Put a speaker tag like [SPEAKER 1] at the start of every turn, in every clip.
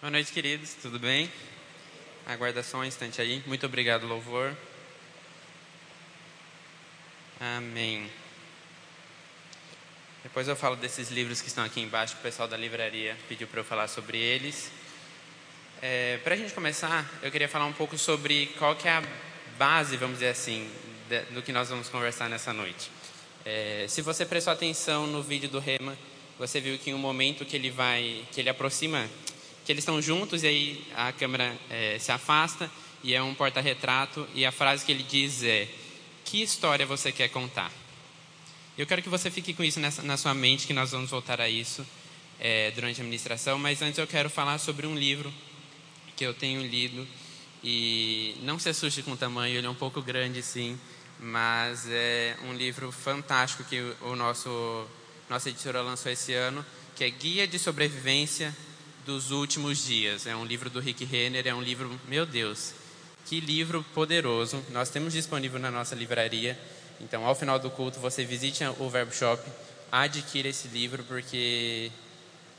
[SPEAKER 1] Boa noite, queridos. Tudo bem? Aguarda só um instante aí. Muito obrigado, louvor. Amém. Depois eu falo desses livros que estão aqui embaixo, o pessoal da livraria pediu para eu falar sobre eles. É, para a gente começar, eu queria falar um pouco sobre qual que é a base, vamos dizer assim, do que nós vamos conversar nessa noite. É, se você prestou atenção no vídeo do Rema, você viu que em um momento que ele vai, que ele aproxima que eles estão juntos e aí a câmera é, se afasta e é um porta-retrato e a frase que ele diz é: Que história você quer contar? Eu quero que você fique com isso nessa, na sua mente, que nós vamos voltar a isso é, durante a ministração, mas antes eu quero falar sobre um livro que eu tenho lido e não se assuste com o tamanho, ele é um pouco grande sim, mas é um livro fantástico que o nosso nossa editora lançou esse ano, que é Guia de Sobrevivência dos últimos dias. É um livro do Rick Renner, é um livro, meu Deus, que livro poderoso. Nós temos disponível na nossa livraria. Então, ao final do culto, você visite o Verbo Shop, adquira esse livro, porque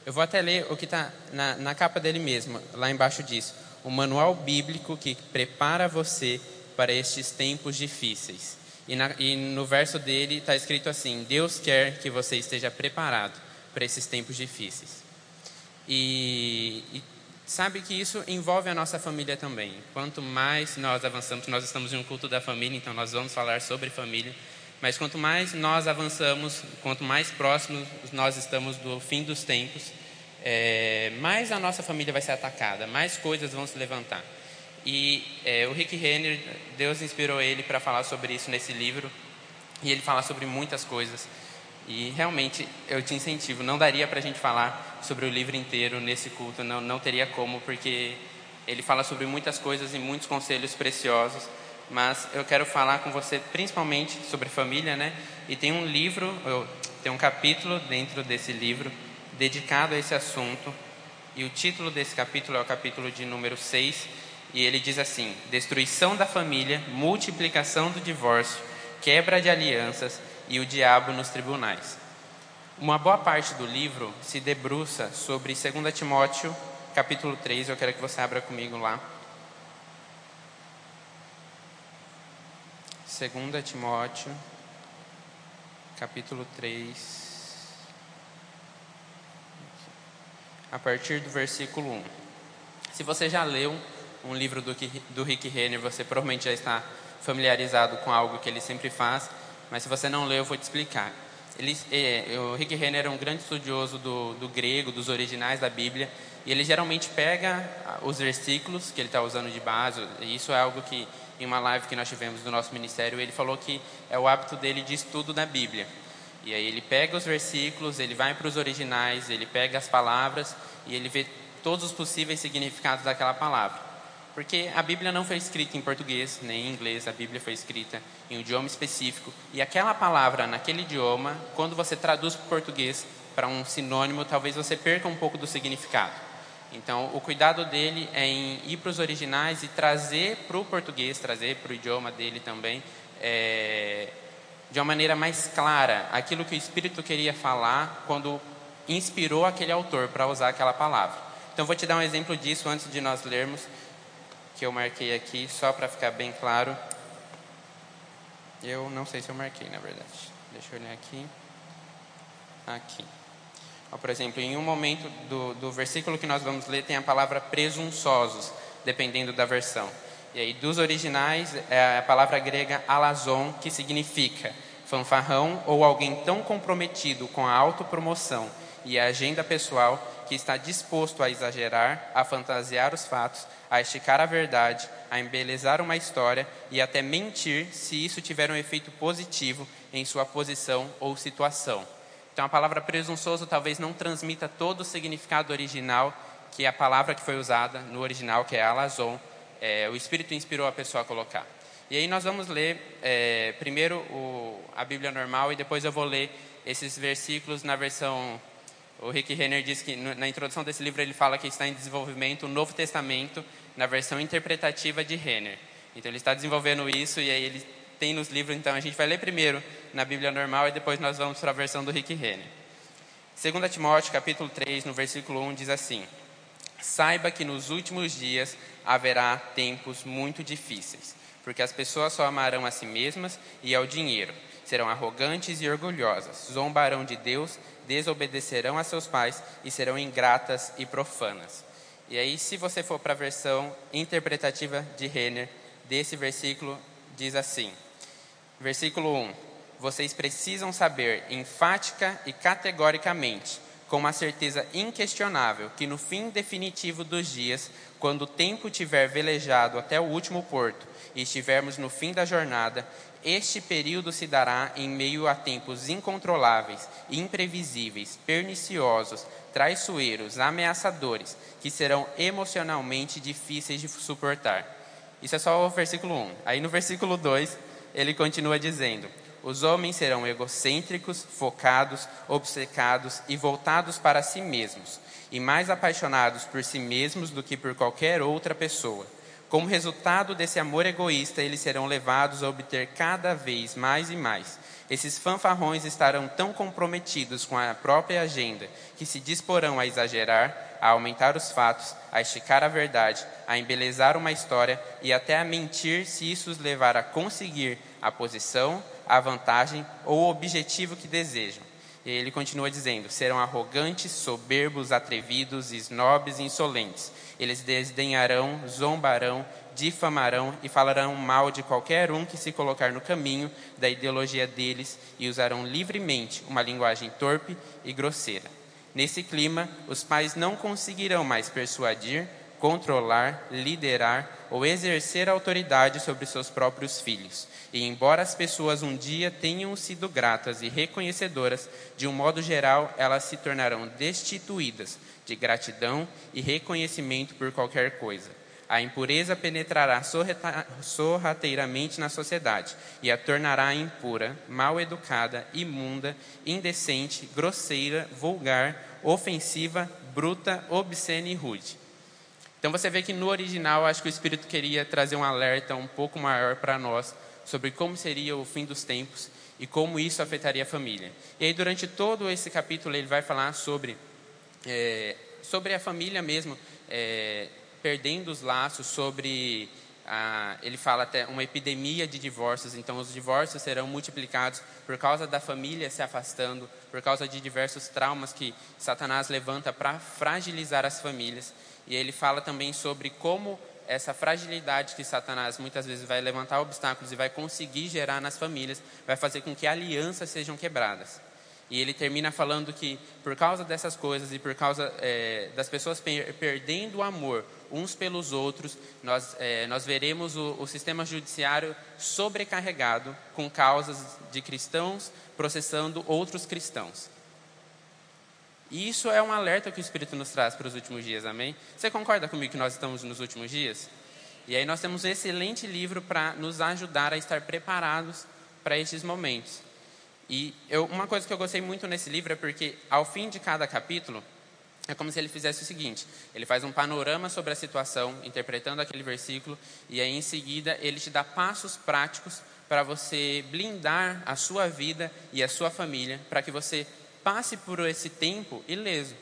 [SPEAKER 1] eu vou até ler o que está na, na capa dele mesmo, lá embaixo diz: o manual bíblico que prepara você para estes tempos difíceis. E, na, e no verso dele está escrito assim: Deus quer que você esteja preparado para esses tempos difíceis. E, e sabe que isso envolve a nossa família também. Quanto mais nós avançamos, nós estamos em um culto da família, então nós vamos falar sobre família. Mas quanto mais nós avançamos, quanto mais próximos nós estamos do fim dos tempos, é, mais a nossa família vai ser atacada, mais coisas vão se levantar. E é, o Rick Renner, Deus inspirou ele para falar sobre isso nesse livro, e ele fala sobre muitas coisas. E realmente eu te incentivo, não daria para a gente falar sobre o livro inteiro nesse culto, não, não teria como, porque ele fala sobre muitas coisas e muitos conselhos preciosos. Mas eu quero falar com você principalmente sobre família, né? E tem um livro, tem um capítulo dentro desse livro dedicado a esse assunto. E o título desse capítulo é o capítulo de número 6. E ele diz assim: Destruição da família, multiplicação do divórcio, quebra de alianças e o diabo nos tribunais. Uma boa parte do livro se debruça sobre 2 Timóteo, capítulo 3. Eu quero que você abra comigo lá. 2 Timóteo, capítulo 3. A partir do versículo 1. Se você já leu um livro do, do Rick Renner, você provavelmente já está familiarizado com algo que ele sempre faz mas se você não leu, eu vou te explicar. Ele, é, o Rick Renner é um grande estudioso do, do, grego, dos originais da Bíblia, e ele geralmente pega os versículos que ele está usando de base, e isso é algo que, em uma live que nós tivemos do nosso ministério, ele falou que é o hábito dele de estudo da Bíblia. E aí ele pega os versículos, ele vai para os originais, ele pega as palavras, e ele vê todos os possíveis significados daquela palavra. Porque a Bíblia não foi escrita em português nem em inglês, a Bíblia foi escrita em um idioma específico. E aquela palavra naquele idioma, quando você traduz para o português para um sinônimo, talvez você perca um pouco do significado. Então, o cuidado dele é em ir para os originais e trazer para o português, trazer para o idioma dele também, é, de uma maneira mais clara, aquilo que o Espírito queria falar quando inspirou aquele autor para usar aquela palavra. Então, vou te dar um exemplo disso antes de nós lermos que eu marquei aqui, só para ficar bem claro. Eu não sei se eu marquei, na verdade. Deixa eu olhar aqui. Aqui. Ó, por exemplo, em um momento do, do versículo que nós vamos ler, tem a palavra presunçosos, dependendo da versão. E aí, dos originais, é a palavra grega alazon, que significa fanfarrão ou alguém tão comprometido com a autopromoção e a agenda pessoal que está disposto a exagerar, a fantasiar os fatos, a esticar a verdade, a embelezar uma história e até mentir se isso tiver um efeito positivo em sua posição ou situação. Então a palavra presunçoso talvez não transmita todo o significado original que é a palavra que foi usada no original, que é alazon, é, o Espírito inspirou a pessoa a colocar. E aí nós vamos ler é, primeiro o, a Bíblia normal e depois eu vou ler esses versículos na versão o Rick Renner diz que na introdução desse livro ele fala que está em desenvolvimento o Novo Testamento na versão interpretativa de Renner. Então ele está desenvolvendo isso e aí ele tem nos livros, então a gente vai ler primeiro na Bíblia normal e depois nós vamos para a versão do Rick Renner. 2 Timóteo, capítulo 3, no versículo 1, diz assim: Saiba que nos últimos dias haverá tempos muito difíceis, porque as pessoas só amarão a si mesmas e ao dinheiro. Serão arrogantes e orgulhosas, zombarão de Deus, desobedecerão a seus pais e serão ingratas e profanas. E aí, se você for para a versão interpretativa de Renner, desse versículo, diz assim: Versículo 1: Vocês precisam saber enfática e categoricamente com uma certeza inquestionável que no fim definitivo dos dias, quando o tempo tiver velejado até o último porto e estivermos no fim da jornada, este período se dará em meio a tempos incontroláveis, imprevisíveis, perniciosos, traiçoeiros, ameaçadores, que serão emocionalmente difíceis de suportar. Isso é só o versículo 1. Aí no versículo 2, ele continua dizendo: os homens serão egocêntricos, focados, obcecados e voltados para si mesmos, e mais apaixonados por si mesmos do que por qualquer outra pessoa. Como resultado desse amor egoísta, eles serão levados a obter cada vez mais e mais. Esses fanfarrões estarão tão comprometidos com a própria agenda que se disporão a exagerar, a aumentar os fatos, a esticar a verdade, a embelezar uma história e até a mentir se isso os levar a conseguir a posição, a vantagem ou o objetivo que desejam. Ele continua dizendo: serão arrogantes, soberbos, atrevidos, snobs e insolentes. Eles desdenharão, zombarão, difamarão e falarão mal de qualquer um que se colocar no caminho da ideologia deles e usarão livremente uma linguagem torpe e grosseira. Nesse clima, os pais não conseguirão mais persuadir, controlar, liderar ou exercer autoridade sobre seus próprios filhos. E embora as pessoas um dia tenham sido gratas e reconhecedoras, de um modo geral elas se tornarão destituídas de gratidão e reconhecimento por qualquer coisa. A impureza penetrará sorrateiramente na sociedade e a tornará impura, mal educada, imunda, indecente, grosseira, vulgar, ofensiva, bruta, obscena e rude. Então você vê que no original acho que o Espírito queria trazer um alerta um pouco maior para nós sobre como seria o fim dos tempos e como isso afetaria a família. E aí durante todo esse capítulo ele vai falar sobre é, sobre a família mesmo é, perdendo os laços, sobre ele fala até uma epidemia de divórcios. Então os divórcios serão multiplicados por causa da família se afastando, por causa de diversos traumas que Satanás levanta para fragilizar as famílias. E ele fala também sobre como essa fragilidade que Satanás muitas vezes vai levantar obstáculos e vai conseguir gerar nas famílias, vai fazer com que alianças sejam quebradas. E ele termina falando que por causa dessas coisas e por causa é, das pessoas per perdendo o amor uns pelos outros, nós, é, nós veremos o, o sistema judiciário sobrecarregado com causas de cristãos processando outros cristãos. E isso é um alerta que o Espírito nos traz para os últimos dias, amém? Você concorda comigo que nós estamos nos últimos dias? E aí nós temos um excelente livro para nos ajudar a estar preparados para estes momentos. E eu, uma coisa que eu gostei muito nesse livro é porque, ao fim de cada capítulo, é como se ele fizesse o seguinte: ele faz um panorama sobre a situação, interpretando aquele versículo, e aí em seguida ele te dá passos práticos para você blindar a sua vida e a sua família, para que você passe por esse tempo ileso.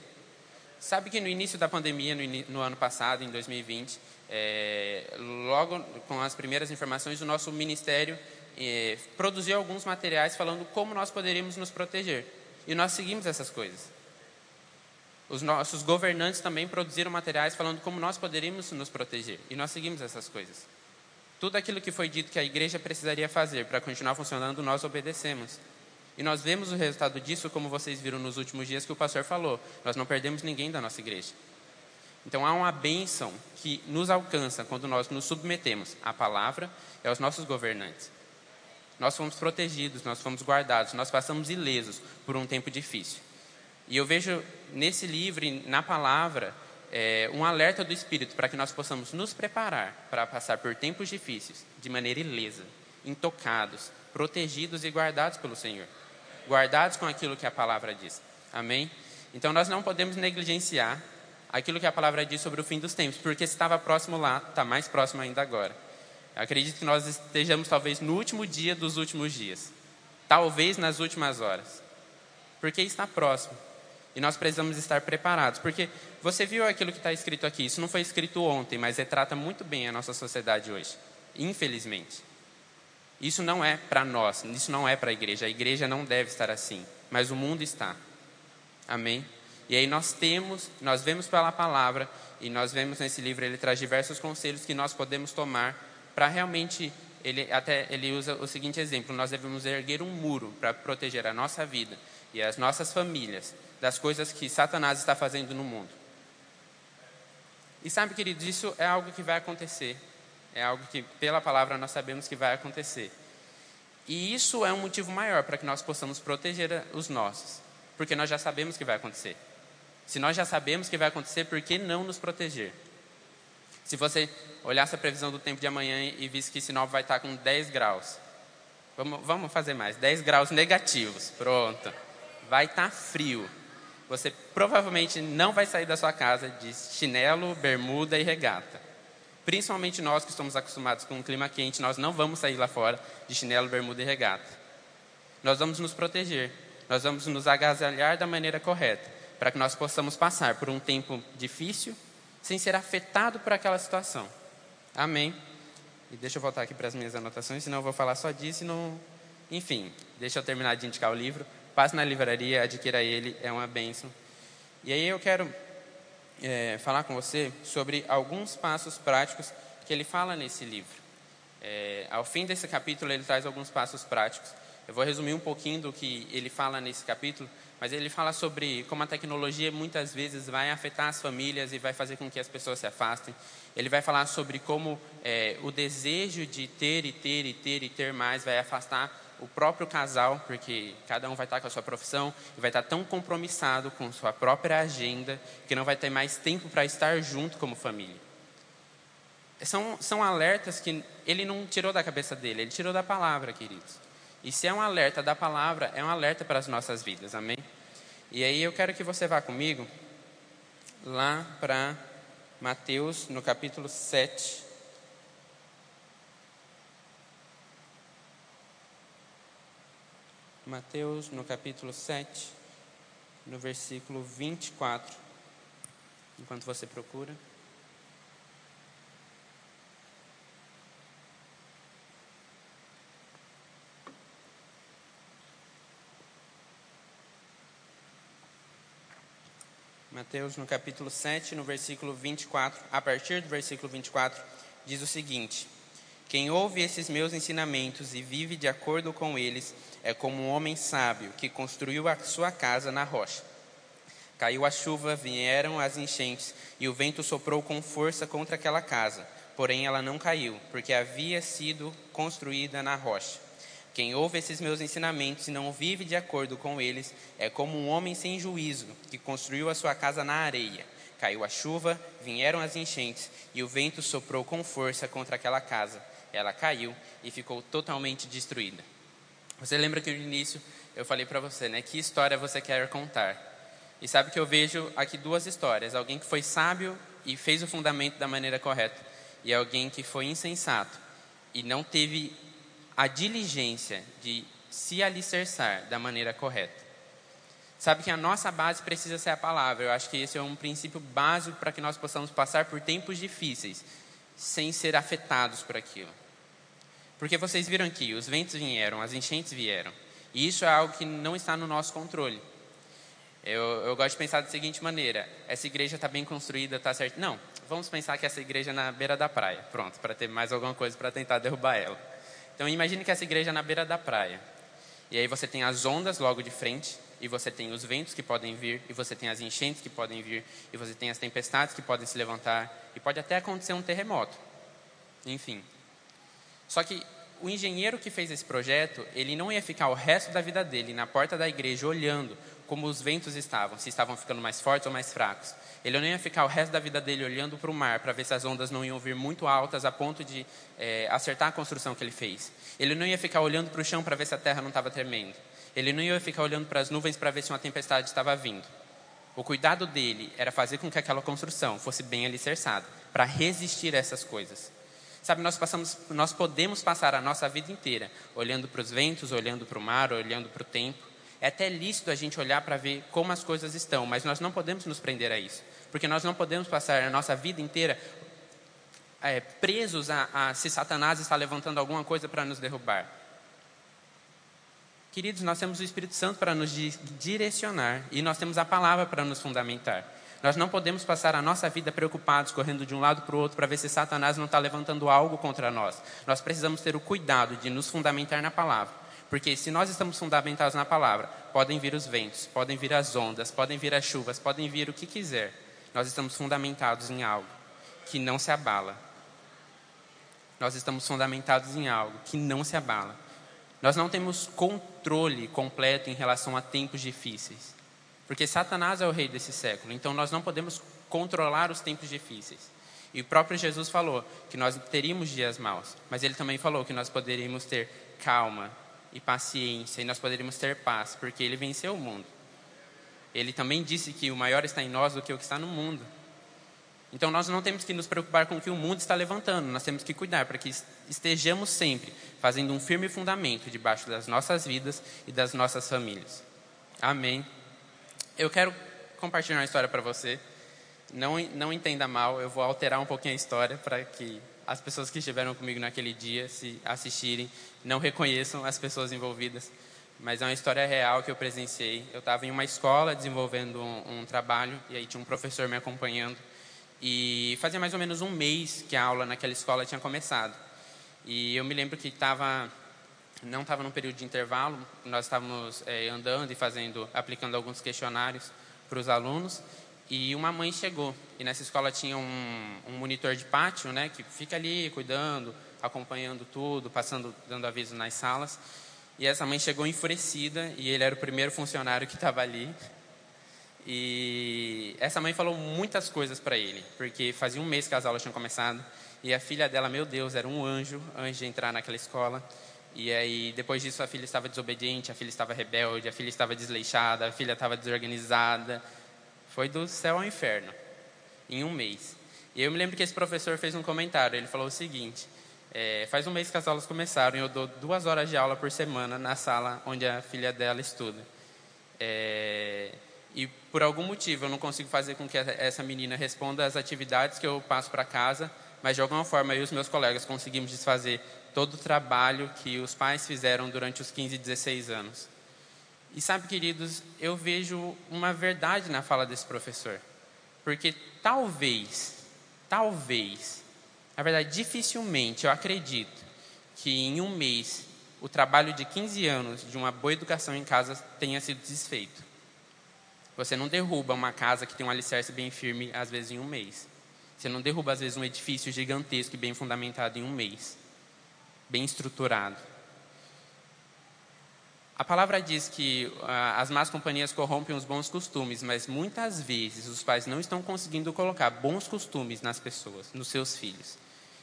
[SPEAKER 1] Sabe que no início da pandemia, no, no ano passado, em 2020, é, logo com as primeiras informações, o nosso ministério é, produziu alguns materiais falando como nós poderíamos nos proteger. E nós seguimos essas coisas. Os nossos governantes também produziram materiais falando como nós poderíamos nos proteger. E nós seguimos essas coisas. Tudo aquilo que foi dito que a igreja precisaria fazer para continuar funcionando, nós obedecemos. E nós vemos o resultado disso, como vocês viram nos últimos dias que o pastor falou. Nós não perdemos ninguém da nossa igreja. Então há uma bênção que nos alcança quando nós nos submetemos à palavra e aos nossos governantes. Nós fomos protegidos, nós fomos guardados, nós passamos ilesos por um tempo difícil. E eu vejo nesse livro, na palavra, é, um alerta do Espírito para que nós possamos nos preparar para passar por tempos difíceis de maneira ilesa, intocados, protegidos e guardados pelo Senhor guardados com aquilo que a palavra diz. Amém? Então nós não podemos negligenciar aquilo que a palavra diz sobre o fim dos tempos, porque se estava próximo lá, está mais próximo ainda agora. Eu acredito que nós estejamos talvez no último dia dos últimos dias, talvez nas últimas horas, porque está próximo. E nós precisamos estar preparados, porque você viu aquilo que está escrito aqui. Isso não foi escrito ontem, mas retrata muito bem a nossa sociedade hoje, infelizmente. Isso não é para nós, isso não é para a igreja. A igreja não deve estar assim, mas o mundo está. Amém? E aí nós temos, nós vemos pela palavra e nós vemos nesse livro ele traz diversos conselhos que nós podemos tomar para realmente ele até ele usa o seguinte exemplo: nós devemos erguer um muro para proteger a nossa vida e as nossas famílias das coisas que Satanás está fazendo no mundo. E sabe, queridos, isso é algo que vai acontecer. É algo que, pela palavra, nós sabemos que vai acontecer. E isso é um motivo maior para que nós possamos proteger os nossos, porque nós já sabemos que vai acontecer. Se nós já sabemos que vai acontecer, por que não nos proteger? Se você olhasse a previsão do tempo de amanhã e visse que Sinop vai estar com 10 graus, vamos, vamos fazer mais, 10 graus negativos, pronto. Vai estar frio. Você provavelmente não vai sair da sua casa de chinelo, bermuda e regata. Principalmente nós que estamos acostumados com um clima quente, nós não vamos sair lá fora de chinelo, bermuda e regata. Nós vamos nos proteger, nós vamos nos agasalhar da maneira correta para que nós possamos passar por um tempo difícil sem ser afetado por aquela situação. Amém. E deixa eu voltar aqui para as minhas anotações, senão eu vou falar só disso e não. Enfim, deixa eu terminar de indicar o livro. Passe na livraria, adquira ele, é uma bênção. E aí eu quero é, falar com você sobre alguns passos práticos que ele fala nesse livro. É, ao fim desse capítulo, ele traz alguns passos práticos. Eu vou resumir um pouquinho do que ele fala nesse capítulo, mas ele fala sobre como a tecnologia muitas vezes vai afetar as famílias e vai fazer com que as pessoas se afastem. Ele vai falar sobre como é, o desejo de ter e ter e ter e ter mais vai afastar o próprio casal, porque cada um vai estar com a sua profissão e vai estar tão compromissado com sua própria agenda que não vai ter mais tempo para estar junto como família. São, são alertas que ele não tirou da cabeça dele, ele tirou da palavra, queridos. E se é um alerta da palavra, é um alerta para as nossas vidas, amém? E aí eu quero que você vá comigo lá para Mateus, no capítulo 7. Mateus, no capítulo 7, no versículo 24. Enquanto você procura. Mateus, no capítulo 7, no versículo 24, a partir do versículo 24, diz o seguinte: Quem ouve esses meus ensinamentos e vive de acordo com eles é como um homem sábio que construiu a sua casa na rocha. Caiu a chuva, vieram as enchentes e o vento soprou com força contra aquela casa, porém ela não caiu, porque havia sido construída na rocha. Quem ouve esses meus ensinamentos e não vive de acordo com eles é como um homem sem juízo que construiu a sua casa na areia. Caiu a chuva, vieram as enchentes e o vento soprou com força contra aquela casa. Ela caiu e ficou totalmente destruída. Você lembra que no início eu falei para você, né? Que história você quer contar? E sabe que eu vejo aqui duas histórias: alguém que foi sábio e fez o fundamento da maneira correta, e alguém que foi insensato e não teve a diligência de se alicerçar da maneira correta. Sabe que a nossa base precisa ser a palavra. Eu acho que esse é um princípio básico para que nós possamos passar por tempos difíceis sem ser afetados por aquilo. Porque vocês viram aqui, os ventos vieram, as enchentes vieram. E isso é algo que não está no nosso controle. Eu, eu gosto de pensar da seguinte maneira: essa igreja está bem construída, está certo? Não, vamos pensar que essa igreja é na beira da praia. Pronto, para ter mais alguma coisa para tentar derrubar ela. Então imagine que essa igreja é na beira da praia. E aí você tem as ondas logo de frente, e você tem os ventos que podem vir, e você tem as enchentes que podem vir, e você tem as tempestades que podem se levantar, e pode até acontecer um terremoto. Enfim. Só que o engenheiro que fez esse projeto, ele não ia ficar o resto da vida dele na porta da igreja olhando como os ventos estavam, se estavam ficando mais fortes ou mais fracos. Ele não ia ficar o resto da vida dele olhando para o mar para ver se as ondas não iam vir muito altas a ponto de é, acertar a construção que ele fez. Ele não ia ficar olhando para o chão para ver se a terra não estava tremendo. Ele não ia ficar olhando para as nuvens para ver se uma tempestade estava vindo. O cuidado dele era fazer com que aquela construção fosse bem alicerçada, para resistir a essas coisas. Sabe, nós, passamos, nós podemos passar a nossa vida inteira olhando para os ventos, olhando para o mar, olhando para o tempo, É até lícito a gente olhar para ver como as coisas estão, mas nós não podemos nos prender a isso. Porque nós não podemos passar a nossa vida inteira é, presos a, a se Satanás está levantando alguma coisa para nos derrubar. Queridos, nós temos o Espírito Santo para nos direcionar e nós temos a palavra para nos fundamentar. Nós não podemos passar a nossa vida preocupados, correndo de um lado para o outro, para ver se Satanás não está levantando algo contra nós. Nós precisamos ter o cuidado de nos fundamentar na palavra. Porque se nós estamos fundamentados na palavra, podem vir os ventos, podem vir as ondas, podem vir as chuvas, podem vir o que quiser. Nós estamos fundamentados em algo que não se abala. Nós estamos fundamentados em algo que não se abala. Nós não temos controle completo em relação a tempos difíceis. Porque Satanás é o rei desse século, então nós não podemos controlar os tempos difíceis. E o próprio Jesus falou que nós teríamos dias maus, mas ele também falou que nós poderíamos ter calma e paciência e nós poderíamos ter paz, porque ele venceu o mundo. Ele também disse que o maior está em nós do que o que está no mundo. Então nós não temos que nos preocupar com o que o mundo está levantando, nós temos que cuidar para que estejamos sempre fazendo um firme fundamento debaixo das nossas vidas e das nossas famílias. Amém. Eu quero compartilhar uma história para você. Não, não entenda mal, eu vou alterar um pouquinho a história para que as pessoas que estiveram comigo naquele dia, se assistirem, não reconheçam as pessoas envolvidas. Mas é uma história real que eu presenciei. Eu estava em uma escola desenvolvendo um, um trabalho e aí tinha um professor me acompanhando. E fazia mais ou menos um mês que a aula naquela escola tinha começado. E eu me lembro que estava não estava no período de intervalo, nós estávamos é, andando e fazendo, aplicando alguns questionários para os alunos, e uma mãe chegou. E nessa escola tinha um, um, monitor de pátio, né, que fica ali cuidando, acompanhando tudo, passando, dando aviso nas salas. E essa mãe chegou enfurecida, e ele era o primeiro funcionário que estava ali. E essa mãe falou muitas coisas para ele, porque fazia um mês que as aulas tinham começado, e a filha dela, meu Deus, era um anjo antes de entrar naquela escola. E aí, depois disso, a filha estava desobediente, a filha estava rebelde, a filha estava desleixada, a filha estava desorganizada. Foi do céu ao inferno, em um mês. E eu me lembro que esse professor fez um comentário. Ele falou o seguinte: é, faz um mês que as aulas começaram e eu dou duas horas de aula por semana na sala onde a filha dela estuda. É, e por algum motivo eu não consigo fazer com que essa menina responda às atividades que eu passo para casa, mas de alguma forma eu e os meus colegas conseguimos desfazer todo o trabalho que os pais fizeram durante os 15, 16 anos. E sabe, queridos, eu vejo uma verdade na fala desse professor. Porque talvez, talvez, na verdade, dificilmente eu acredito que em um mês o trabalho de 15 anos de uma boa educação em casa tenha sido desfeito. Você não derruba uma casa que tem um alicerce bem firme, às vezes, em um mês. Você não derruba, às vezes, um edifício gigantesco e bem fundamentado em um mês bem estruturado. A palavra diz que ah, as más companhias corrompem os bons costumes, mas muitas vezes os pais não estão conseguindo colocar bons costumes nas pessoas, nos seus filhos.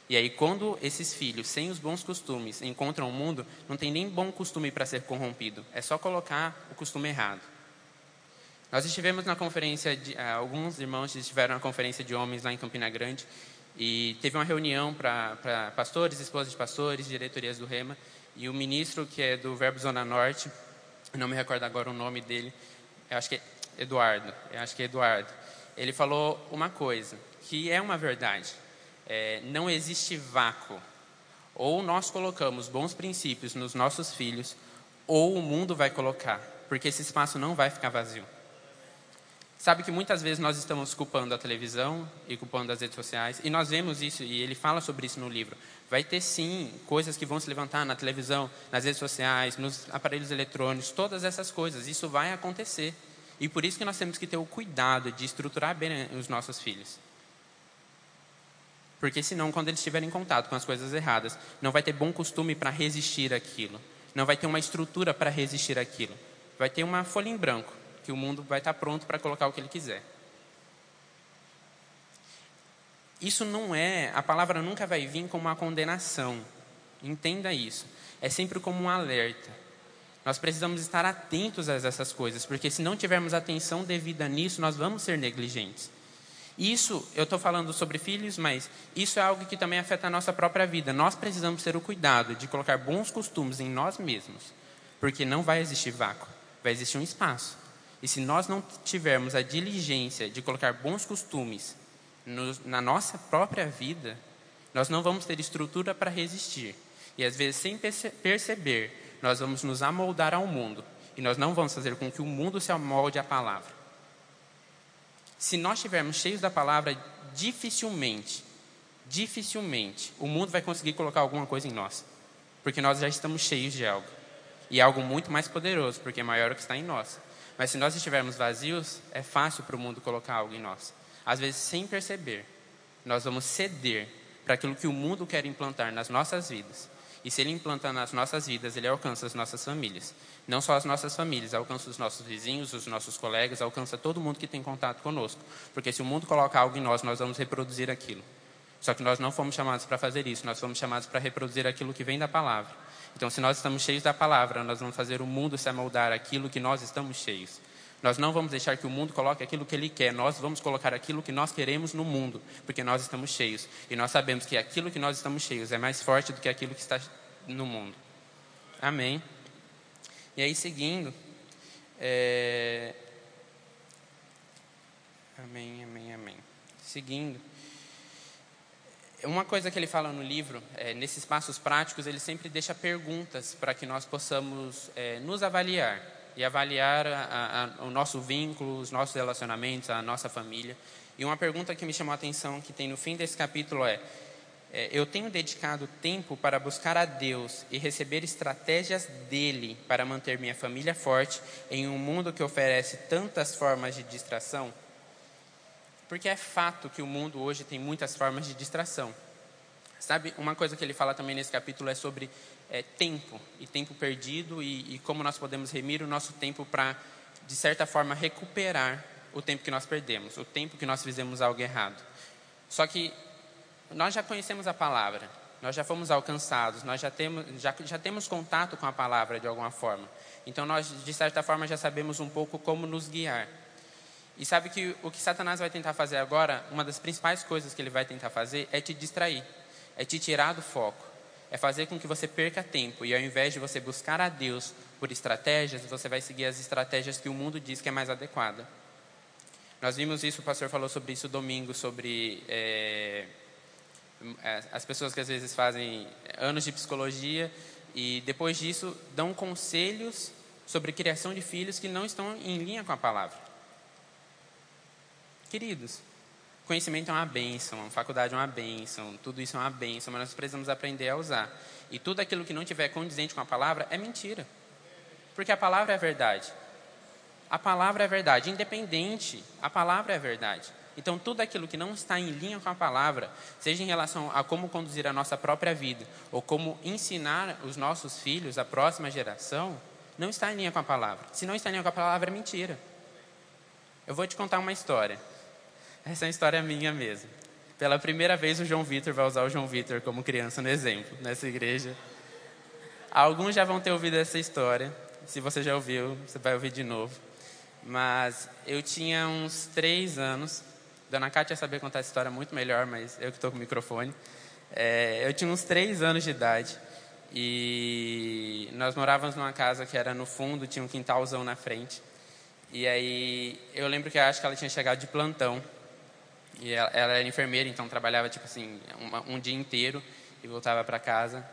[SPEAKER 1] E aí, quando esses filhos, sem os bons costumes, encontram o mundo, não tem nem bom costume para ser corrompido, é só colocar o costume errado. Nós estivemos na conferência, de, ah, alguns irmãos estiveram na conferência de homens lá em Campina Grande, e teve uma reunião para pastores, esposas de pastores, diretorias do REMA, e o ministro, que é do Verbo Zona Norte, não me recordo agora o nome dele, acho que é Eduardo, acho que é Eduardo, ele falou uma coisa, que é uma verdade, é, não existe vácuo. Ou nós colocamos bons princípios nos nossos filhos, ou o mundo vai colocar, porque esse espaço não vai ficar vazio. Sabe que muitas vezes nós estamos culpando a televisão e culpando as redes sociais, e nós vemos isso, e ele fala sobre isso no livro. Vai ter sim coisas que vão se levantar na televisão, nas redes sociais, nos aparelhos eletrônicos, todas essas coisas. Isso vai acontecer. E por isso que nós temos que ter o cuidado de estruturar bem os nossos filhos. Porque senão, quando eles estiverem em contato com as coisas erradas, não vai ter bom costume para resistir aquilo. Não vai ter uma estrutura para resistir aquilo. Vai ter uma folha em branco que o mundo vai estar pronto para colocar o que ele quiser. Isso não é, a palavra nunca vai vir como uma condenação. Entenda isso. É sempre como um alerta. Nós precisamos estar atentos a essas coisas, porque se não tivermos atenção devida nisso, nós vamos ser negligentes. Isso, eu estou falando sobre filhos, mas isso é algo que também afeta a nossa própria vida. Nós precisamos ter o cuidado de colocar bons costumes em nós mesmos, porque não vai existir vácuo vai existir um espaço. E se nós não tivermos a diligência de colocar bons costumes no, na nossa própria vida, nós não vamos ter estrutura para resistir. E às vezes, sem perceber, nós vamos nos amoldar ao mundo. E nós não vamos fazer com que o mundo se amolde à palavra. Se nós estivermos cheios da palavra, dificilmente, dificilmente, o mundo vai conseguir colocar alguma coisa em nós. Porque nós já estamos cheios de algo. E algo muito mais poderoso, porque é maior o que está em nós. Mas se nós estivermos vazios, é fácil para o mundo colocar algo em nós. Às vezes, sem perceber, nós vamos ceder para aquilo que o mundo quer implantar nas nossas vidas. E se ele implanta nas nossas vidas, ele alcança as nossas famílias. Não só as nossas famílias, alcança os nossos vizinhos, os nossos colegas, alcança todo mundo que tem contato conosco. Porque se o mundo coloca algo em nós, nós vamos reproduzir aquilo. Só que nós não fomos chamados para fazer isso, nós fomos chamados para reproduzir aquilo que vem da palavra. Então, se nós estamos cheios da palavra, nós vamos fazer o mundo se amoldar aquilo que nós estamos cheios. Nós não vamos deixar que o mundo coloque aquilo que ele quer, nós vamos colocar aquilo que nós queremos no mundo, porque nós estamos cheios. E nós sabemos que aquilo que nós estamos cheios é mais forte do que aquilo que está no mundo. Amém. E aí, seguindo. É... Amém, amém, amém. Seguindo. Uma coisa que ele fala no livro, é, nesses passos práticos, ele sempre deixa perguntas para que nós possamos é, nos avaliar e avaliar a, a, o nosso vínculo, os nossos relacionamentos, a nossa família. E uma pergunta que me chamou a atenção, que tem no fim desse capítulo, é: é eu tenho dedicado tempo para buscar a Deus e receber estratégias dele para manter minha família forte em um mundo que oferece tantas formas de distração? Porque é fato que o mundo hoje tem muitas formas de distração. Sabe, uma coisa que ele fala também nesse capítulo é sobre é, tempo e tempo perdido e, e como nós podemos remir o nosso tempo para, de certa forma, recuperar o tempo que nós perdemos, o tempo que nós fizemos algo errado. Só que nós já conhecemos a palavra, nós já fomos alcançados, nós já temos, já, já temos contato com a palavra de alguma forma. Então, nós, de certa forma, já sabemos um pouco como nos guiar. E sabe que o que Satanás vai tentar fazer agora, uma das principais coisas que ele vai tentar fazer é te distrair, é te tirar do foco, é fazer com que você perca tempo e ao invés de você buscar a Deus por estratégias, você vai seguir as estratégias que o mundo diz que é mais adequada. Nós vimos isso, o pastor falou sobre isso domingo, sobre é, as pessoas que às vezes fazem anos de psicologia e depois disso dão conselhos sobre criação de filhos que não estão em linha com a palavra. Queridos, conhecimento é uma bênção, faculdade é uma bênção, tudo isso é uma bênção, mas nós precisamos aprender a usar. E tudo aquilo que não tiver condizente com a palavra é mentira. Porque a palavra é verdade. A palavra é verdade, independente, a palavra é verdade. Então, tudo aquilo que não está em linha com a palavra, seja em relação a como conduzir a nossa própria vida, ou como ensinar os nossos filhos, a próxima geração, não está em linha com a palavra. Se não está em linha com a palavra, é mentira. Eu vou te contar uma história. Essa é uma história minha mesmo. Pela primeira vez, o João Vitor vai usar o João Vitor como criança no exemplo, nessa igreja. Alguns já vão ter ouvido essa história. Se você já ouviu, você vai ouvir de novo. Mas eu tinha uns três anos. Dona Cátia ia saber contar essa história muito melhor, mas eu que estou com o microfone. É, eu tinha uns três anos de idade. E nós morávamos numa casa que era no fundo, tinha um quintalzão na frente. E aí eu lembro que eu acho que ela tinha chegado de plantão e ela, ela era enfermeira, então trabalhava tipo assim um, um dia inteiro e voltava para casa.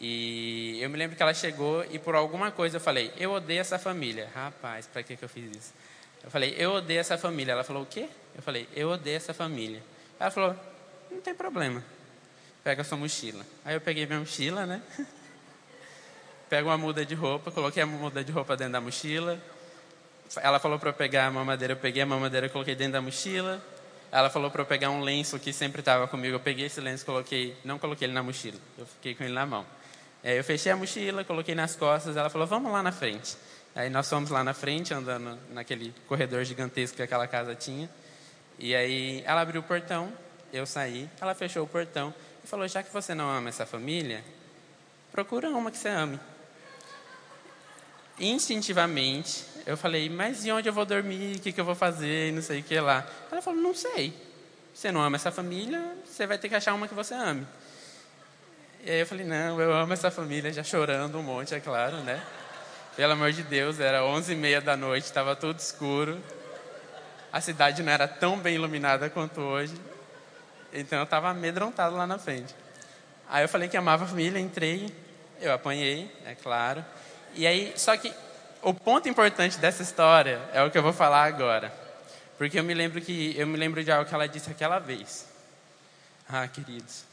[SPEAKER 1] E eu me lembro que ela chegou e por alguma coisa eu falei: "Eu odeio essa família". Rapaz, para que que eu fiz isso? Eu falei: "Eu odeio essa família". Ela falou: "O quê?". Eu falei: "Eu odeio essa família". Ela falou: "Não tem problema. Pega a sua mochila". Aí eu peguei minha mochila, né? Pego uma muda de roupa, coloquei a muda de roupa dentro da mochila. Ela falou para eu pegar a mamadeira, eu peguei a mamadeira, coloquei dentro da mochila. Ela falou para eu pegar um lenço que sempre estava comigo. Eu peguei esse lenço, coloquei, não coloquei ele na mochila, eu fiquei com ele na mão. Aí eu fechei a mochila, coloquei nas costas. Ela falou: "Vamos lá na frente". Aí nós fomos lá na frente, andando naquele corredor gigantesco que aquela casa tinha. E aí ela abriu o portão, eu saí, ela fechou o portão e falou: "Já que você não ama essa família, procura uma que você ame". Instintivamente, eu falei, mas e onde eu vou dormir? O que, que eu vou fazer? Não sei o que lá. Ela falou, não sei. Você não ama essa família, você vai ter que achar uma que você ame. E aí eu falei, não, eu amo essa família, já chorando um monte, é claro, né? Pelo amor de Deus, era onze e meia da noite, estava tudo escuro. A cidade não era tão bem iluminada quanto hoje. Então eu estava amedrontado lá na frente. Aí eu falei que amava a família, entrei, eu apanhei, é claro. E aí, só que o ponto importante dessa história é o que eu vou falar agora. Porque eu me lembro que eu me lembro de algo que ela disse aquela vez. Ah, queridos,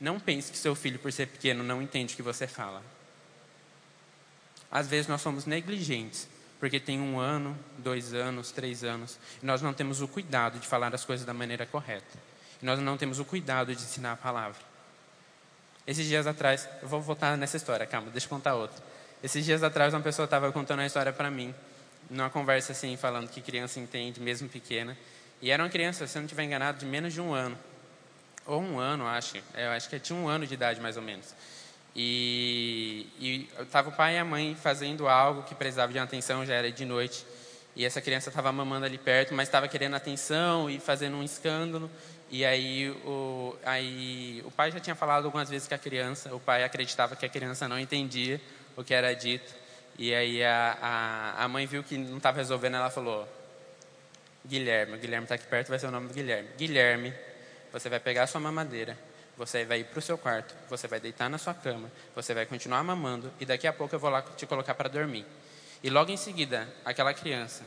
[SPEAKER 1] não pense que seu filho, por ser pequeno, não entende o que você fala. Às vezes nós somos negligentes, porque tem um ano, dois anos, três anos, e nós não temos o cuidado de falar as coisas da maneira correta. E nós não temos o cuidado de ensinar a palavra. Esses dias atrás, eu vou voltar nessa história, calma, deixa eu contar outra. Esses dias atrás, uma pessoa estava contando uma história para mim, numa conversa assim, falando que criança entende, mesmo pequena. E era uma criança, se não estiver enganado, de menos de um ano. Ou um ano, acho. Eu acho que tinha um ano de idade, mais ou menos. E, estava o pai e a mãe fazendo algo que precisava de atenção, já era de noite. E essa criança estava mamando ali perto, mas estava querendo atenção e fazendo um escândalo. E aí o, aí o pai já tinha falado algumas vezes com a criança, o pai acreditava que a criança não entendia o que era dito. E aí a, a, a mãe viu que não estava resolvendo, ela falou: Guilherme, o Guilherme está aqui perto, vai ser o nome do Guilherme. Guilherme, você vai pegar a sua mamadeira, você vai ir para o seu quarto, você vai deitar na sua cama, você vai continuar mamando e daqui a pouco eu vou lá te colocar para dormir. E logo em seguida, aquela criança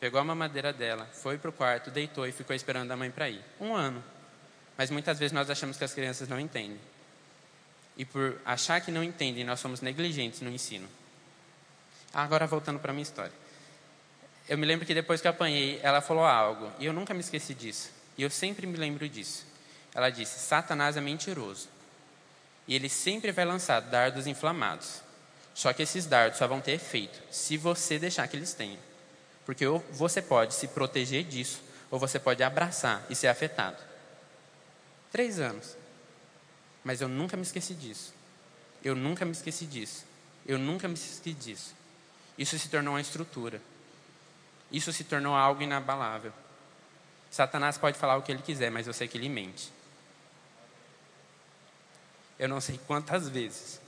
[SPEAKER 1] pegou a mamadeira dela, foi para o quarto, deitou e ficou esperando a mãe para ir. Um ano. Mas muitas vezes nós achamos que as crianças não entendem. E por achar que não entendem, nós somos negligentes no ensino. Agora voltando para minha história. Eu me lembro que depois que eu apanhei, ela falou algo, e eu nunca me esqueci disso. E eu sempre me lembro disso. Ela disse: Satanás é mentiroso. E ele sempre vai lançar dardos inflamados. Só que esses dardos só vão ter efeito se você deixar que eles tenham. Porque ou você pode se proteger disso, ou você pode abraçar e ser afetado. Três anos. Mas eu nunca me esqueci disso. Eu nunca me esqueci disso. Eu nunca me esqueci disso. Isso se tornou uma estrutura. Isso se tornou algo inabalável. Satanás pode falar o que ele quiser, mas eu sei que ele mente. Eu não sei quantas vezes,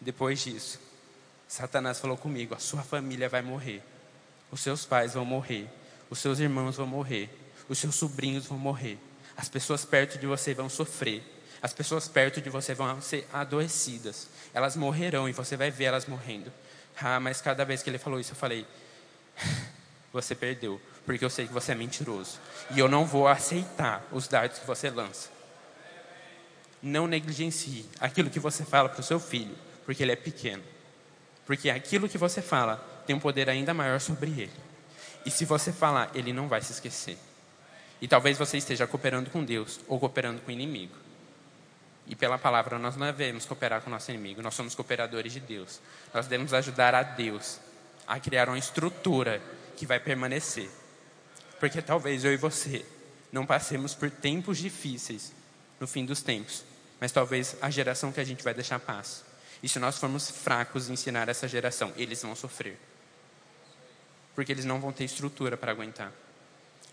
[SPEAKER 1] depois disso, Satanás falou comigo: a sua família vai morrer os seus pais vão morrer, os seus irmãos vão morrer, os seus sobrinhos vão morrer, as pessoas perto de você vão sofrer, as pessoas perto de você vão ser adoecidas, elas morrerão e você vai ver elas morrendo. Ah, mas cada vez que ele falou isso, eu falei: você perdeu, porque eu sei que você é mentiroso e eu não vou aceitar os dardos que você lança. Não negligencie aquilo que você fala para o seu filho, porque ele é pequeno. Porque aquilo que você fala tem um poder ainda maior sobre ele. E se você falar, ele não vai se esquecer. E talvez você esteja cooperando com Deus ou cooperando com o inimigo. E pela palavra nós não devemos cooperar com o nosso inimigo, nós somos cooperadores de Deus. Nós devemos ajudar a Deus a criar uma estrutura que vai permanecer. Porque talvez eu e você não passemos por tempos difíceis no fim dos tempos, mas talvez a geração que a gente vai deixar paz. E se nós formos fracos em ensinar essa geração, eles vão sofrer porque eles não vão ter estrutura para aguentar.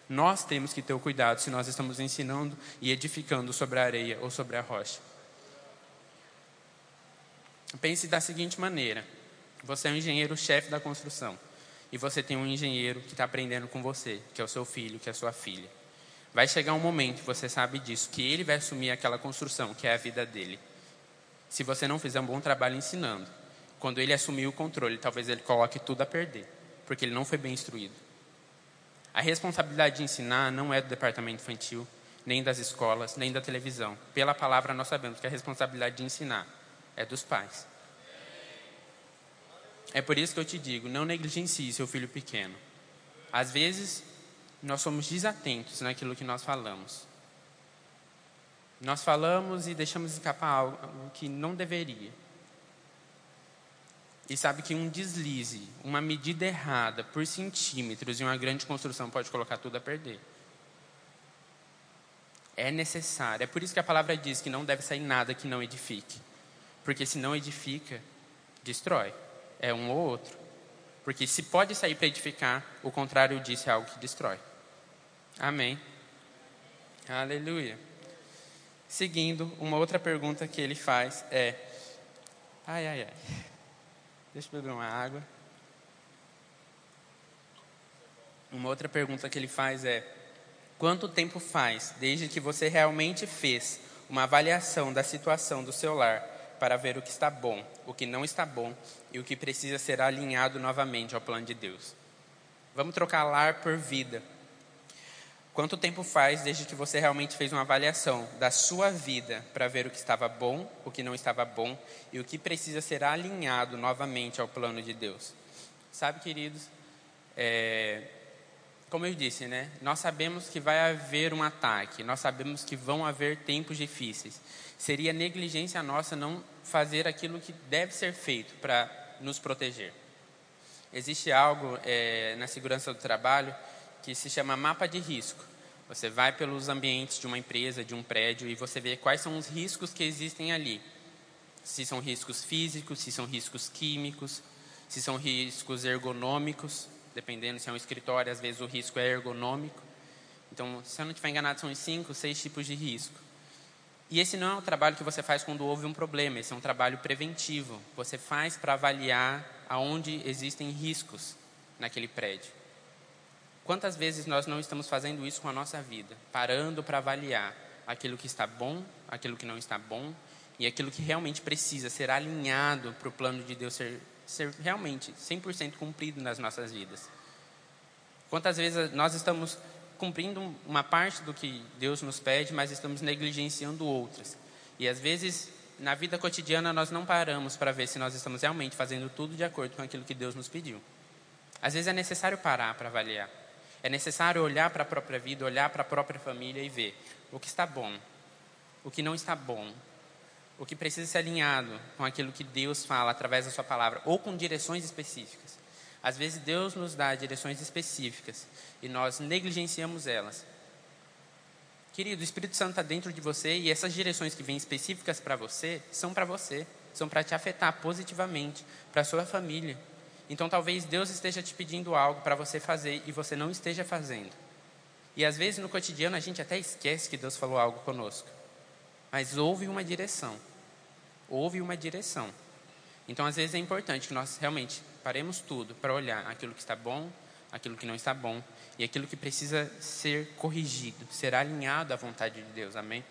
[SPEAKER 1] Nós temos que ter o cuidado se nós estamos ensinando e edificando sobre a areia ou sobre a rocha. Pense da seguinte maneira: você é um engenheiro-chefe da construção e você tem um engenheiro que está aprendendo com você, que é o seu filho, que é a sua filha. Vai chegar um momento, você sabe disso, que ele vai assumir aquela construção, que é a vida dele. Se você não fizer um bom trabalho ensinando, quando ele assumir o controle, talvez ele coloque tudo a perder porque ele não foi bem instruído. A responsabilidade de ensinar não é do departamento infantil, nem das escolas, nem da televisão. Pela palavra, nós sabemos que a responsabilidade de ensinar é dos pais. É por isso que eu te digo: não negligencie seu filho pequeno. Às vezes, nós somos desatentos naquilo que nós falamos. Nós falamos e deixamos escapar algo que não deveria. E sabe que um deslize, uma medida errada por centímetros em uma grande construção pode colocar tudo a perder. É necessário. É por isso que a palavra diz que não deve sair nada que não edifique. Porque se não edifica, destrói. É um ou outro. Porque se pode sair para edificar, o contrário disso é algo que destrói. Amém. Aleluia. Seguindo, uma outra pergunta que ele faz é: ai, ai, ai. Deixa eu beber uma água. Uma outra pergunta que ele faz é: quanto tempo faz desde que você realmente fez uma avaliação da situação do seu lar para ver o que está bom, o que não está bom e o que precisa ser alinhado novamente ao plano de Deus? Vamos trocar lar por vida. Quanto tempo faz desde que você realmente fez uma avaliação da sua vida para ver o que estava bom, o que não estava bom e o que precisa ser alinhado novamente ao plano de Deus? Sabe, queridos, é, como eu disse, né? Nós sabemos que vai haver um ataque, nós sabemos que vão haver tempos difíceis. Seria negligência nossa não fazer aquilo que deve ser feito para nos proteger. Existe algo é, na segurança do trabalho que se chama mapa de risco. Você vai pelos ambientes de uma empresa, de um prédio, e você vê quais são os riscos que existem ali. Se são riscos físicos, se são riscos químicos, se são riscos ergonômicos dependendo se é um escritório, às vezes o risco é ergonômico. Então, se eu não estiver enganado, são cinco, seis tipos de risco. E esse não é um trabalho que você faz quando houve um problema, esse é um trabalho preventivo. Você faz para avaliar aonde existem riscos naquele prédio. Quantas vezes nós não estamos fazendo isso com a nossa vida? Parando para avaliar aquilo que está bom, aquilo que não está bom e aquilo que realmente precisa ser alinhado para o plano de Deus ser ser realmente 100% cumprido nas nossas vidas. Quantas vezes nós estamos cumprindo uma parte do que Deus nos pede, mas estamos negligenciando outras. E às vezes, na vida cotidiana, nós não paramos para ver se nós estamos realmente fazendo tudo de acordo com aquilo que Deus nos pediu. Às vezes é necessário parar para avaliar. É necessário olhar para a própria vida, olhar para a própria família e ver o que está bom, o que não está bom, o que precisa ser alinhado com aquilo que Deus fala através da sua palavra, ou com direções específicas. Às vezes Deus nos dá direções específicas e nós negligenciamos elas. Querido, o Espírito Santo está dentro de você e essas direções que vêm específicas para você são para você, são para te afetar positivamente, para a sua família. Então talvez Deus esteja te pedindo algo para você fazer e você não esteja fazendo. E às vezes no cotidiano a gente até esquece que Deus falou algo conosco. Mas houve uma direção. Houve uma direção. Então, às vezes, é importante que nós realmente paremos tudo para olhar aquilo que está bom, aquilo que não está bom e aquilo que precisa ser corrigido, ser alinhado à vontade de Deus. Amém?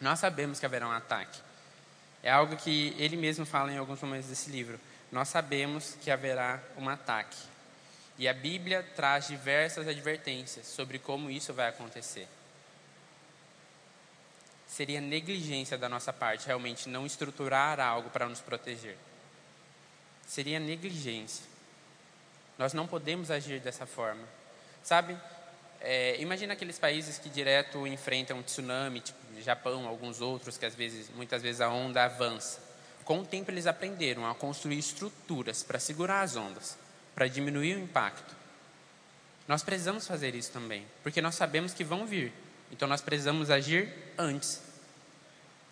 [SPEAKER 1] Nós sabemos que haverá um ataque. É algo que ele mesmo fala em alguns momentos desse livro. Nós sabemos que haverá um ataque. E a Bíblia traz diversas advertências sobre como isso vai acontecer seria negligência da nossa parte realmente não estruturar algo para nos proteger. Seria negligência. Nós não podemos agir dessa forma. Sabe? É, imagina aqueles países que direto enfrentam um tsunami, tipo Japão, alguns outros, que às vezes, muitas vezes a onda avança. Com o tempo eles aprenderam a construir estruturas para segurar as ondas, para diminuir o impacto. Nós precisamos fazer isso também, porque nós sabemos que vão vir. Então nós precisamos agir antes.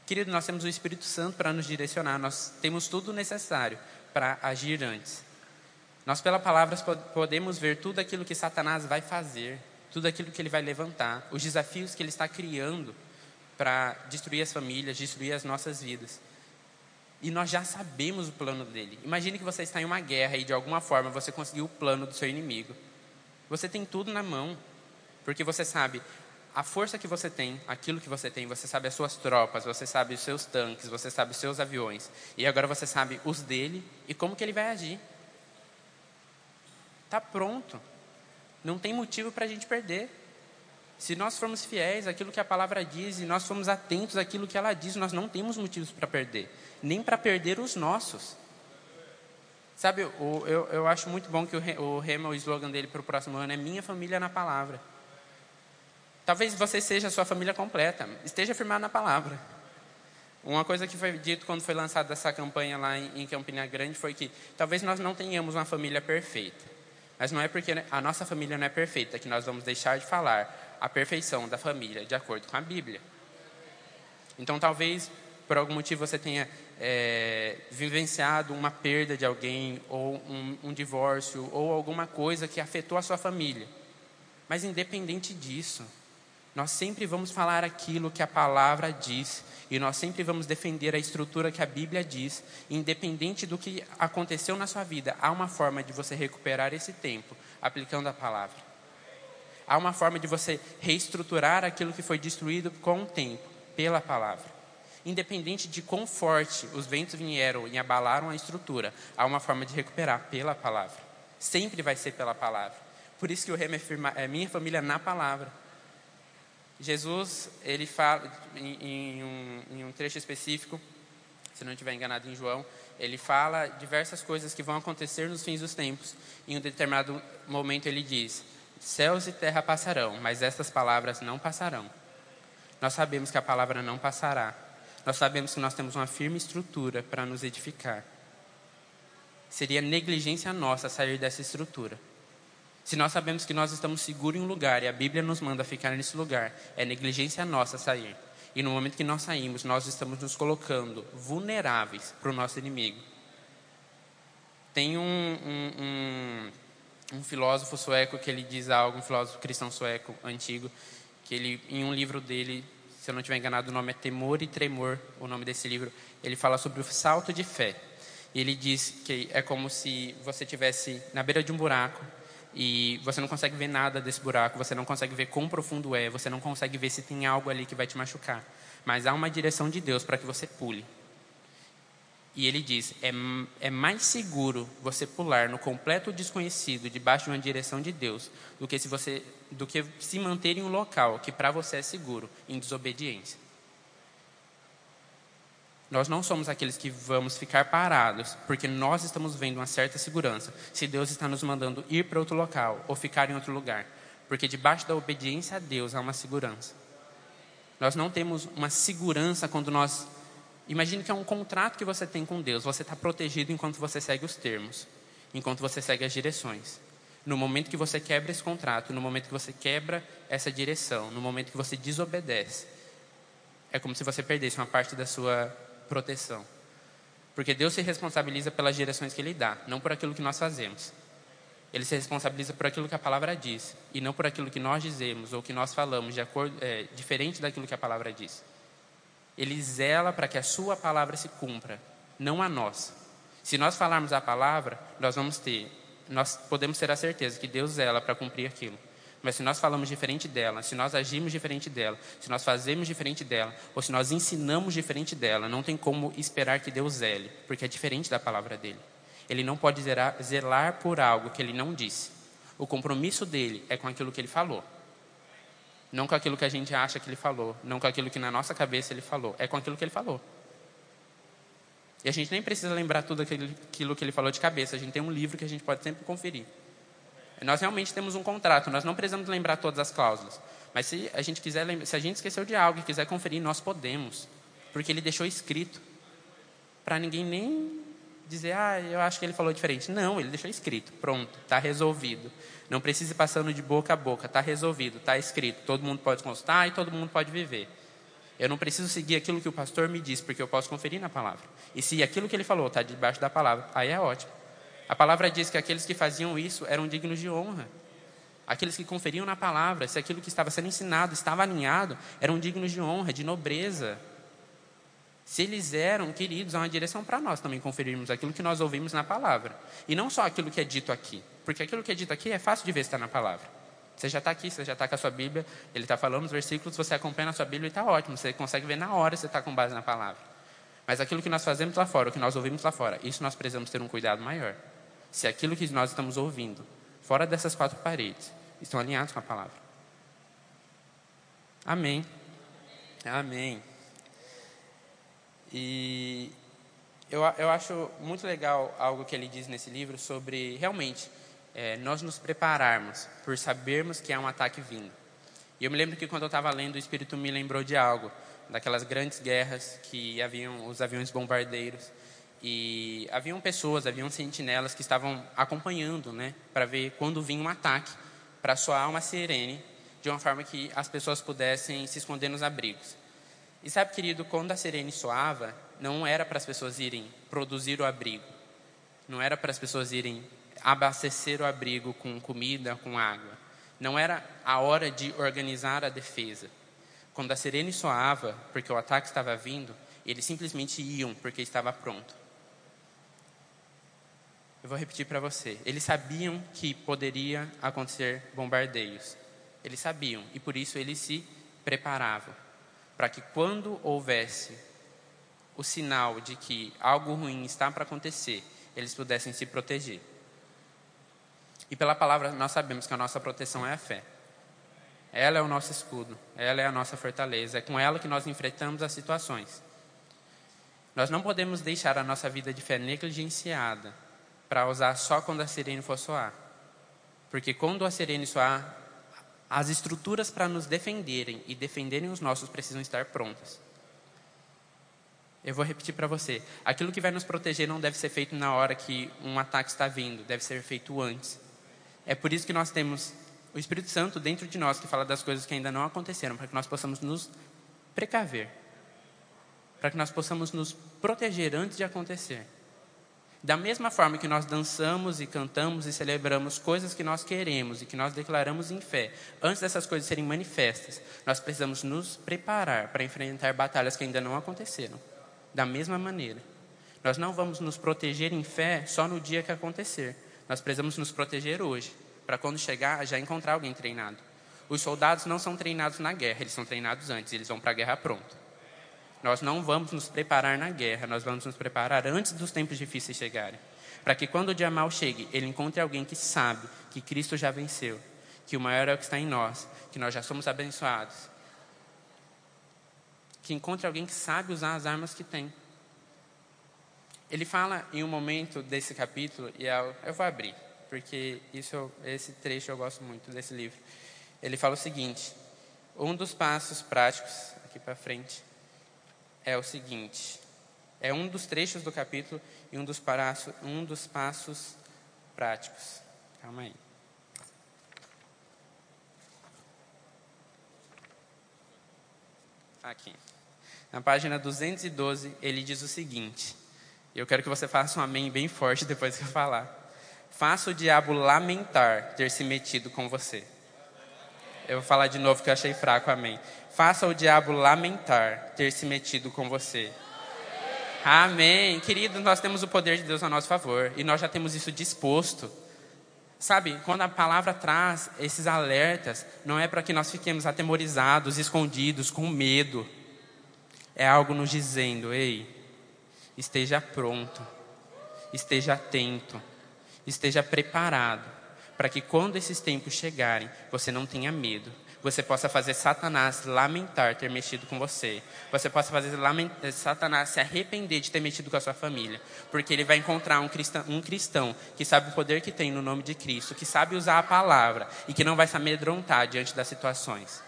[SPEAKER 1] Querido, nós temos o Espírito Santo para nos direcionar, nós temos tudo necessário para agir antes. Nós, pela palavra, podemos ver tudo aquilo que Satanás vai fazer, tudo aquilo que ele vai levantar, os desafios que ele está criando para destruir as famílias, destruir as nossas vidas. E nós já sabemos o plano dele. Imagine que você está em uma guerra e de alguma forma você conseguiu o plano do seu inimigo. Você tem tudo na mão, porque você sabe a força que você tem, aquilo que você tem, você sabe as suas tropas, você sabe os seus tanques, você sabe os seus aviões. E agora você sabe os dele e como que ele vai agir. Está pronto. Não tem motivo para a gente perder. Se nós formos fiéis àquilo que a palavra diz e nós formos atentos àquilo que ela diz, nós não temos motivos para perder. Nem para perder os nossos. Sabe, eu, eu, eu acho muito bom que o, o Rema, o slogan dele para o próximo ano é Minha Família na Palavra. Talvez você seja a sua família completa. Esteja firmado na palavra. Uma coisa que foi dito quando foi lançada essa campanha lá em Campina Grande foi que talvez nós não tenhamos uma família perfeita. Mas não é porque a nossa família não é perfeita que nós vamos deixar de falar a perfeição da família de acordo com a Bíblia. Então, talvez por algum motivo você tenha é, vivenciado uma perda de alguém, ou um, um divórcio, ou alguma coisa que afetou a sua família. Mas, independente disso, Nós sempre vamos falar aquilo que a palavra diz e nós sempre vamos defender a estrutura que a Bíblia diz, independente do que aconteceu na sua vida. Há uma forma de você recuperar esse tempo aplicando a palavra. Há uma forma de você reestruturar aquilo que foi destruído com o tempo, pela palavra. Independente de quão forte os ventos vieram e abalaram a estrutura, há uma forma de recuperar pela palavra. Sempre vai ser pela palavra. Por isso que o rema é minha família na palavra. Jesus, ele fala em, em, um, em um trecho específico, se não estiver enganado em João, ele fala diversas coisas que vão acontecer nos fins dos tempos. Em um determinado momento ele diz: Céus e terra passarão, mas estas palavras não passarão. Nós sabemos que a palavra não passará. Nós sabemos que nós temos uma firme estrutura para nos edificar. Seria negligência nossa sair dessa estrutura. Se nós sabemos que nós estamos seguros em um lugar e a Bíblia nos manda ficar nesse lugar, é negligência nossa sair. E no momento que nós saímos, nós estamos nos colocando vulneráveis para o nosso inimigo. Tem um, um, um, um, filósofo sueco que ele diz algo, um filósofo cristão sueco antigo, que ele, em um livro dele, se eu não estiver enganado, o nome é Temor e Tremor, o nome desse livro, ele fala sobre o salto de fé. Ele diz que é como se você tivesse na beira de um buraco e você não consegue ver nada desse buraco, você não consegue ver quão profundo é, você não consegue ver se tem algo ali que vai te machucar. Mas há uma direção de Deus para que você pule. E ele diz: é, é mais seguro você pular no completo desconhecido, debaixo de uma direção de Deus, do que se você, do que se manter em um local que para você é seguro, em desobediência. Nós não somos aqueles que vamos ficar parados, porque nós estamos vendo uma certa segurança. Se Deus está nos mandando ir para outro local ou ficar em outro lugar, porque debaixo da obediência a Deus há uma segurança. Nós não temos uma segurança quando nós. Imagine que é um contrato que você tem com Deus. Você está protegido enquanto você segue os termos, enquanto você segue as direções. No momento que você quebra esse contrato, no momento que você quebra essa direção, no momento que você desobedece, é como se você perdesse uma parte da sua proteção. Porque Deus se responsabiliza pelas direções que Ele dá, não por aquilo que nós fazemos. Ele se responsabiliza por aquilo que a palavra diz, e não por aquilo que nós dizemos ou que nós falamos, de acordo, é, diferente daquilo que a palavra diz. Ele zela para que a sua palavra se cumpra, não a nossa. Se nós falarmos a palavra, nós vamos ter, nós podemos ter a certeza que Deus zela para cumprir aquilo. Mas se nós falamos diferente dela, se nós agimos diferente dela, se nós fazemos diferente dela, ou se nós ensinamos diferente dela, não tem como esperar que Deus zele, porque é diferente da palavra dele. Ele não pode zelar por algo que ele não disse. O compromisso dele é com aquilo que ele falou. Não com aquilo que a gente acha que ele falou, não com aquilo que na nossa cabeça ele falou, é com aquilo que ele falou. E a gente nem precisa lembrar tudo aquilo que ele falou de cabeça, a gente tem um livro que a gente pode sempre conferir. Nós realmente temos um contrato, nós não precisamos lembrar todas as cláusulas. Mas se a gente quiser, se a gente esqueceu de algo e quiser conferir, nós podemos, porque ele deixou escrito para ninguém nem dizer, ah, eu acho que ele falou diferente. Não, ele deixou escrito, pronto, está resolvido. Não precisa ir passando de boca a boca, está resolvido, está escrito. Todo mundo pode consultar e todo mundo pode viver. Eu não preciso seguir aquilo que o pastor me diz, porque eu posso conferir na palavra. E se aquilo que ele falou está debaixo da palavra, aí é ótimo. A palavra diz que aqueles que faziam isso eram dignos de honra. Aqueles que conferiam na palavra, se aquilo que estava sendo ensinado estava alinhado, eram dignos de honra, de nobreza. Se eles eram queridos, há uma direção para nós também conferirmos aquilo que nós ouvimos na palavra. E não só aquilo que é dito aqui. Porque aquilo que é dito aqui é fácil de ver se está na palavra. Você já está aqui, você já está com a sua Bíblia, ele está falando os versículos, você acompanha na sua Bíblia e está ótimo. Você consegue ver na hora se está com base na palavra. Mas aquilo que nós fazemos lá fora, o que nós ouvimos lá fora, isso nós precisamos ter um cuidado maior se aquilo que nós estamos ouvindo, fora dessas quatro paredes, estão alinhados com a palavra. Amém. Amém. E eu, eu acho muito legal algo que ele diz nesse livro sobre realmente é, nós nos prepararmos por sabermos que há um ataque vindo. E eu me lembro que quando eu estava lendo, o Espírito me lembrou de algo, daquelas grandes guerras que haviam os aviões bombardeiros e haviam pessoas, haviam sentinelas que estavam acompanhando, né, para ver quando vinha um ataque, para soar uma sirene, de uma forma que as pessoas pudessem se esconder nos abrigos. E sabe, querido, quando a sirene soava, não era para as pessoas irem produzir o abrigo, não era para as pessoas irem abastecer o abrigo com comida, com água. Não era a hora de organizar a defesa. Quando a sirene soava, porque o ataque estava vindo, eles simplesmente iam porque estava pronto. Eu vou repetir para você. Eles sabiam que poderia acontecer bombardeios. Eles sabiam e por isso eles se preparavam para que quando houvesse o sinal de que algo ruim está para acontecer, eles pudessem se proteger. E pela palavra nós sabemos que a nossa proteção é a fé. Ela é o nosso escudo, ela é a nossa fortaleza, é com ela que nós enfrentamos as situações. Nós não podemos deixar a nossa vida de fé negligenciada para usar só quando a sirene for soar. Porque quando a sirene soar, as estruturas para nos defenderem e defenderem os nossos precisam estar prontas. Eu vou repetir para você. Aquilo que vai nos proteger não deve ser feito na hora que um ataque está vindo, deve ser feito antes. É por isso que nós temos o Espírito Santo dentro de nós que fala das coisas que ainda não aconteceram, para que nós possamos nos precaver, para que nós possamos nos proteger antes de acontecer. Da mesma forma que nós dançamos e cantamos e celebramos coisas que nós queremos e que nós declaramos em fé, antes dessas coisas serem manifestas, nós precisamos nos preparar para enfrentar batalhas que ainda não aconteceram da mesma maneira. Nós não vamos nos proteger em fé só no dia que acontecer. Nós precisamos nos proteger hoje, para quando chegar já encontrar alguém treinado. Os soldados não são treinados na guerra, eles são treinados antes, eles vão para a guerra pronto. Nós não vamos nos preparar na guerra, nós vamos nos preparar antes dos tempos difíceis chegarem. Para que quando o dia mal chegue, ele encontre alguém que sabe que Cristo já venceu, que o maior é o que está em nós, que nós já somos abençoados, que encontre alguém que sabe usar as armas que tem. Ele fala em um momento desse capítulo, e eu, vou abrir, porque isso, esse trecho eu gosto muito desse livro. Ele fala o seguinte: um dos passos práticos, aqui para frente, é o seguinte: é um dos trechos do capítulo e um dos, paraço, um dos passos práticos. Calma aí. Aqui. Na página 212, ele diz o seguinte: eu quero que você faça um amém bem forte depois que eu falar. Faça o diabo lamentar ter se metido com você. Eu vou falar de novo que eu achei fraco, amém. Faça o diabo lamentar ter se metido com você. Amém. Querido, nós temos o poder de Deus a nosso favor e nós já temos isso disposto. Sabe, quando a palavra traz esses alertas, não é para que nós fiquemos atemorizados, escondidos, com medo é algo nos dizendo: ei, esteja pronto, esteja atento, esteja preparado, para que quando esses tempos chegarem, você não tenha medo. Você possa fazer Satanás lamentar ter mexido com você. Você possa fazer Satanás se arrepender de ter mexido com a sua família. Porque ele vai encontrar um cristão, um cristão que sabe o poder que tem no nome de Cristo, que sabe usar a palavra e que não vai se amedrontar diante das situações.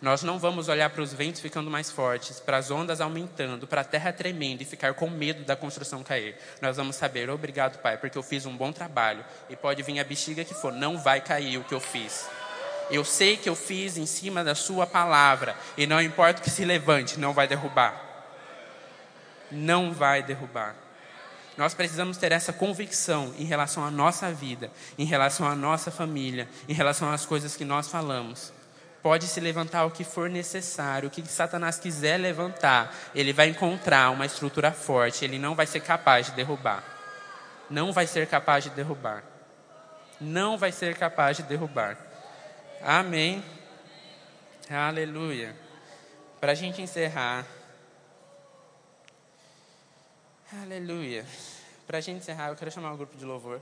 [SPEAKER 1] Nós não vamos olhar para os ventos ficando mais fortes, para as ondas aumentando, para a terra tremendo e ficar com medo da construção cair. Nós vamos saber, obrigado, Pai, porque eu fiz um bom trabalho e pode vir a bexiga que for, não vai cair o que eu fiz. Eu sei que eu fiz em cima da Sua palavra e não importa o que se levante, não vai derrubar. Não vai derrubar. Nós precisamos ter essa convicção em relação à nossa vida, em relação à nossa família, em relação às coisas que nós falamos pode se levantar o que for necessário, o que Satanás quiser levantar, ele vai encontrar uma estrutura forte, ele não vai ser capaz de derrubar. Não vai ser capaz de derrubar. Não vai ser capaz de derrubar. Amém. Aleluia. Para a gente encerrar. Aleluia. Para a gente encerrar, eu quero chamar o grupo de louvor.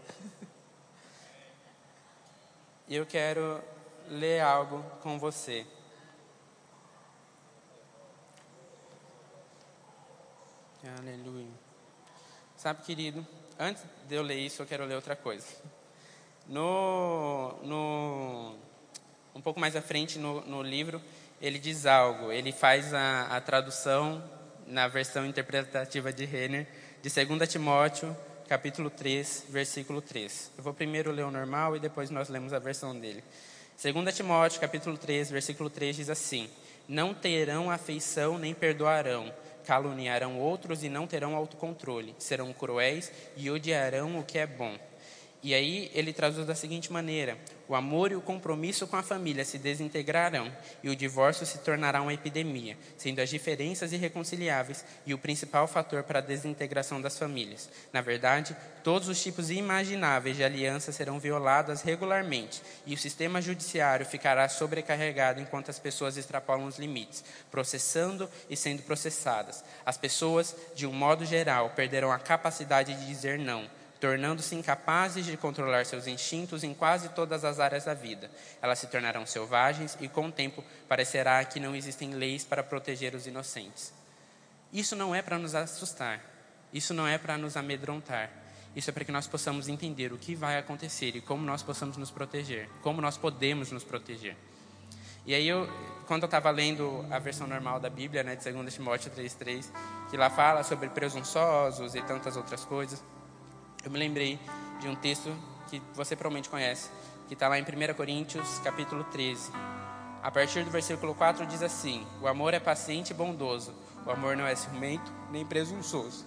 [SPEAKER 1] E eu quero ler algo com você. Aleluia. Sabe, querido, antes de eu ler isso, eu quero ler outra coisa. No, no, um pouco mais à frente no, no livro, ele diz algo. Ele faz a, a tradução na versão interpretativa de Renner de 2 Timóteo, capítulo 3, versículo 3. Eu vou primeiro ler o normal e depois nós lemos a versão dele. 2 Timóteo, capítulo 3, versículo 3 diz assim: Não terão afeição nem perdoarão, caluniarão outros e não terão autocontrole, serão cruéis e odiarão o que é bom. E aí ele traduz da seguinte maneira: O amor e o compromisso com a família se desintegrarão e o divórcio se tornará uma epidemia, sendo as diferenças irreconciliáveis e o principal fator para a desintegração das famílias. Na verdade, todos os tipos imagináveis de aliança serão violadas regularmente e o sistema judiciário ficará sobrecarregado enquanto as pessoas extrapolam os limites, processando e sendo processadas. As pessoas, de um modo geral, perderão a capacidade de dizer não tornando-se incapazes de controlar seus instintos em quase todas as áreas da vida. Elas se tornarão selvagens e, com o tempo, parecerá que não existem leis para proteger os inocentes. Isso não é para nos assustar, isso não é para nos amedrontar. Isso é para que nós possamos entender o que vai acontecer e como nós possamos nos proteger, como nós podemos nos proteger. E aí, eu, quando eu estava lendo a versão normal da Bíblia, né, de 2 Timóteo 3,3, que lá fala sobre presunçosos e tantas outras coisas, eu me lembrei de um texto que você provavelmente conhece, que está lá em 1 Coríntios, capítulo 13. A partir do versículo 4 diz assim: O amor é paciente e bondoso. O amor não é ciumento, nem presunçoso.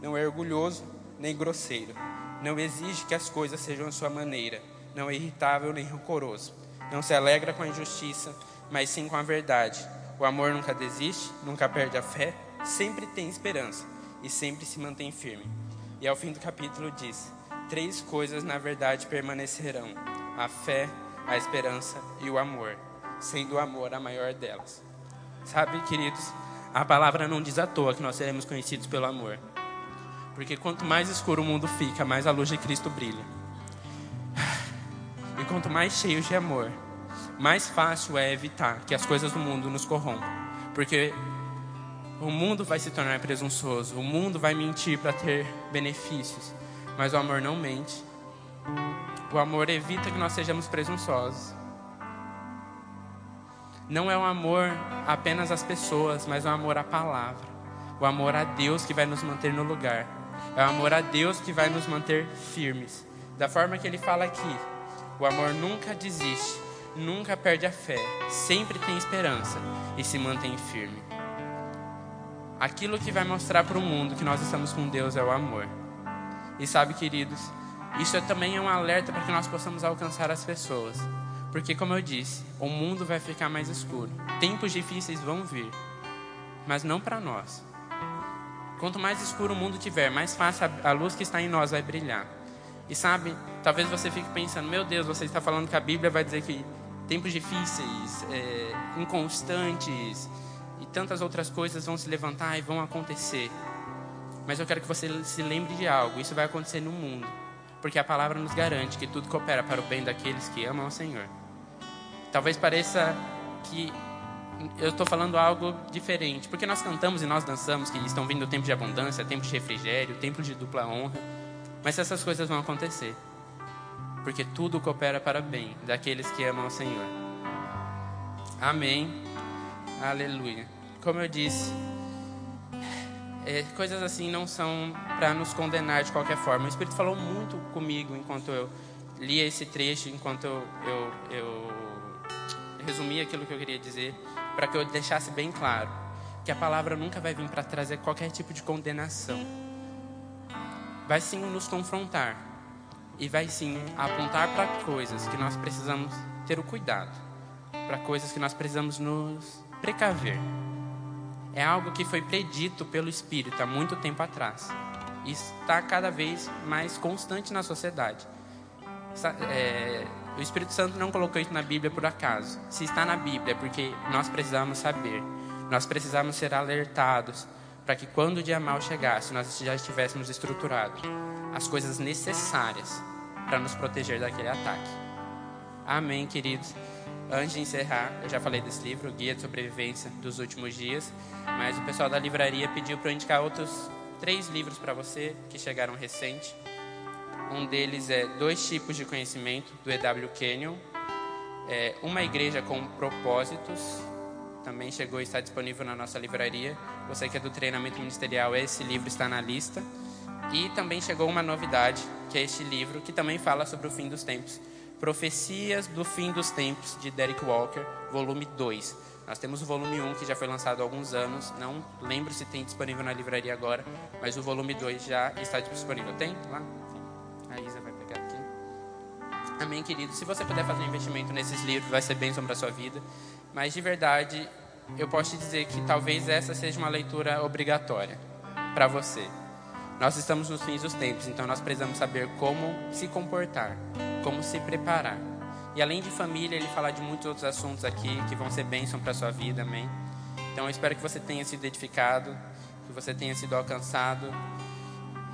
[SPEAKER 1] Não é orgulhoso, nem grosseiro. Não exige que as coisas sejam a sua maneira. Não é irritável, nem rancoroso. Não se alegra com a injustiça, mas sim com a verdade. O amor nunca desiste, nunca perde a fé, sempre tem esperança e sempre se mantém firme. E ao fim do capítulo diz: Três coisas na verdade permanecerão: a fé, a esperança e o amor, sendo o amor a maior delas. Sabe, queridos, a palavra não diz à toa que nós seremos conhecidos pelo amor. Porque quanto mais escuro o mundo fica, mais a luz de Cristo brilha. E quanto mais cheios de amor, mais fácil é evitar que as coisas do mundo nos corrompam. Porque o mundo vai se tornar presunçoso, o mundo vai mentir para ter benefícios, mas o amor não mente. O amor evita que nós sejamos presunçosos. Não é o amor apenas às pessoas, mas o amor à palavra. O amor a Deus que vai nos manter no lugar. É o amor a Deus que vai nos manter firmes. Da forma que ele fala aqui, o amor nunca desiste, nunca perde a fé, sempre tem esperança e se mantém firme. Aquilo que vai mostrar para o mundo que nós estamos com Deus é o amor. E sabe, queridos, isso é também é um alerta para que nós possamos alcançar as pessoas. Porque, como eu disse, o mundo vai ficar mais escuro. Tempos difíceis vão vir, mas não para nós. Quanto mais escuro o mundo tiver, mais fácil a luz que está em nós vai brilhar. E sabe, talvez você fique pensando: meu Deus, você está falando que a Bíblia vai dizer que tempos difíceis, é, inconstantes, e tantas outras coisas vão se levantar e vão acontecer. Mas eu quero que você se lembre de algo: isso vai acontecer no mundo, porque a palavra nos garante que tudo coopera para o bem daqueles que amam o Senhor. Talvez pareça que eu estou falando algo diferente, porque nós cantamos e nós dançamos que estão vindo tempo de abundância, tempo de refrigério, tempo de dupla honra, mas essas coisas vão acontecer, porque tudo coopera para o bem daqueles que amam o Senhor. Amém. Aleluia. Como eu disse, é, coisas assim não são para nos condenar de qualquer forma. O Espírito falou muito comigo enquanto eu lia esse trecho, enquanto eu, eu, eu resumia aquilo que eu queria dizer, para que eu deixasse bem claro que a palavra nunca vai vir para trazer qualquer tipo de condenação. Vai sim nos confrontar e vai sim apontar para coisas que nós precisamos ter o cuidado, para coisas que nós precisamos nos precaver. É algo que foi predito pelo Espírito há muito tempo atrás. E está cada vez mais constante na sociedade. É, o Espírito Santo não colocou isso na Bíblia por acaso. Se está na Bíblia é porque nós precisamos saber. Nós precisamos ser alertados para que quando o dia mal chegasse, nós já estivéssemos estruturados as coisas necessárias para nos proteger daquele ataque. Amém, queridos. Antes de encerrar, eu já falei desse livro, Guia de Sobrevivência dos Últimos Dias, mas o pessoal da livraria pediu para eu indicar outros três livros para você que chegaram recente. Um deles é Dois Tipos de Conhecimento, do E.W. Kenyon. É Uma Igreja com Propósitos, também chegou e está disponível na nossa livraria. Você que é do treinamento ministerial, esse livro está na lista. E também chegou uma novidade, que é este livro, que também fala sobre o fim dos tempos Profecias do Fim dos Tempos, de Derek Walker, volume 2. Nós temos o volume 1, que já foi lançado há alguns anos. Não lembro se tem disponível na livraria agora, mas o volume 2 já está disponível. Tem lá? A Isa vai pegar aqui. Amém, querido? Se você puder fazer um investimento nesses livros, vai ser bênção para a sua vida. Mas de verdade, eu posso te dizer que talvez essa seja uma leitura obrigatória para você. Nós estamos nos fins dos tempos, então nós precisamos saber como se comportar, como se preparar. E além de família, ele fala de muitos outros assuntos aqui que vão ser bênção para a sua vida, amém? Então eu espero que você tenha sido edificado, que você tenha sido alcançado.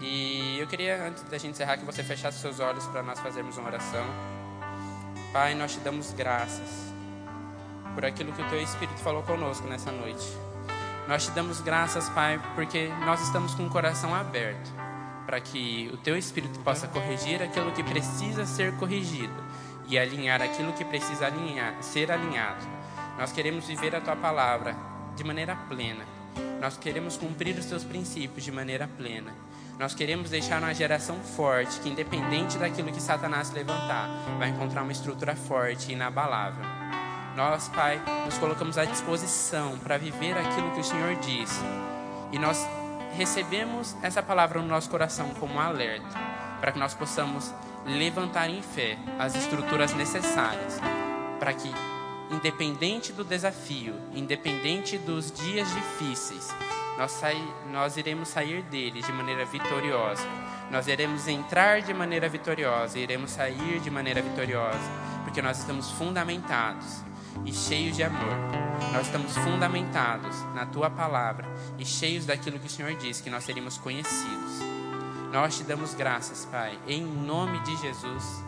[SPEAKER 1] E eu queria, antes da gente encerrar, que você fechasse seus olhos para nós fazermos uma oração. Pai, nós te damos graças por aquilo que o teu Espírito falou conosco nessa noite. Nós te damos graças, Pai, porque nós estamos com o coração aberto para que o teu Espírito possa corrigir aquilo que precisa ser corrigido e alinhar aquilo que precisa alinhar, ser alinhado. Nós queremos viver a tua palavra de maneira plena. Nós queremos cumprir os teus princípios de maneira plena. Nós queremos deixar uma geração forte que, independente daquilo que Satanás levantar, vai encontrar uma estrutura forte e inabalável. Nós, Pai, nos colocamos à disposição para viver aquilo que o Senhor diz. E nós recebemos essa palavra no nosso coração como um alerta, para que nós possamos levantar em fé as estruturas necessárias para que, independente do desafio, independente dos dias difíceis, nós, sai, nós iremos sair deles de maneira vitoriosa. Nós iremos entrar de maneira vitoriosa, iremos sair de maneira vitoriosa, porque nós estamos fundamentados e cheios de amor. Nós estamos fundamentados na tua palavra e cheios daquilo que o Senhor diz que nós seríamos conhecidos. Nós te damos graças, Pai, em nome de Jesus.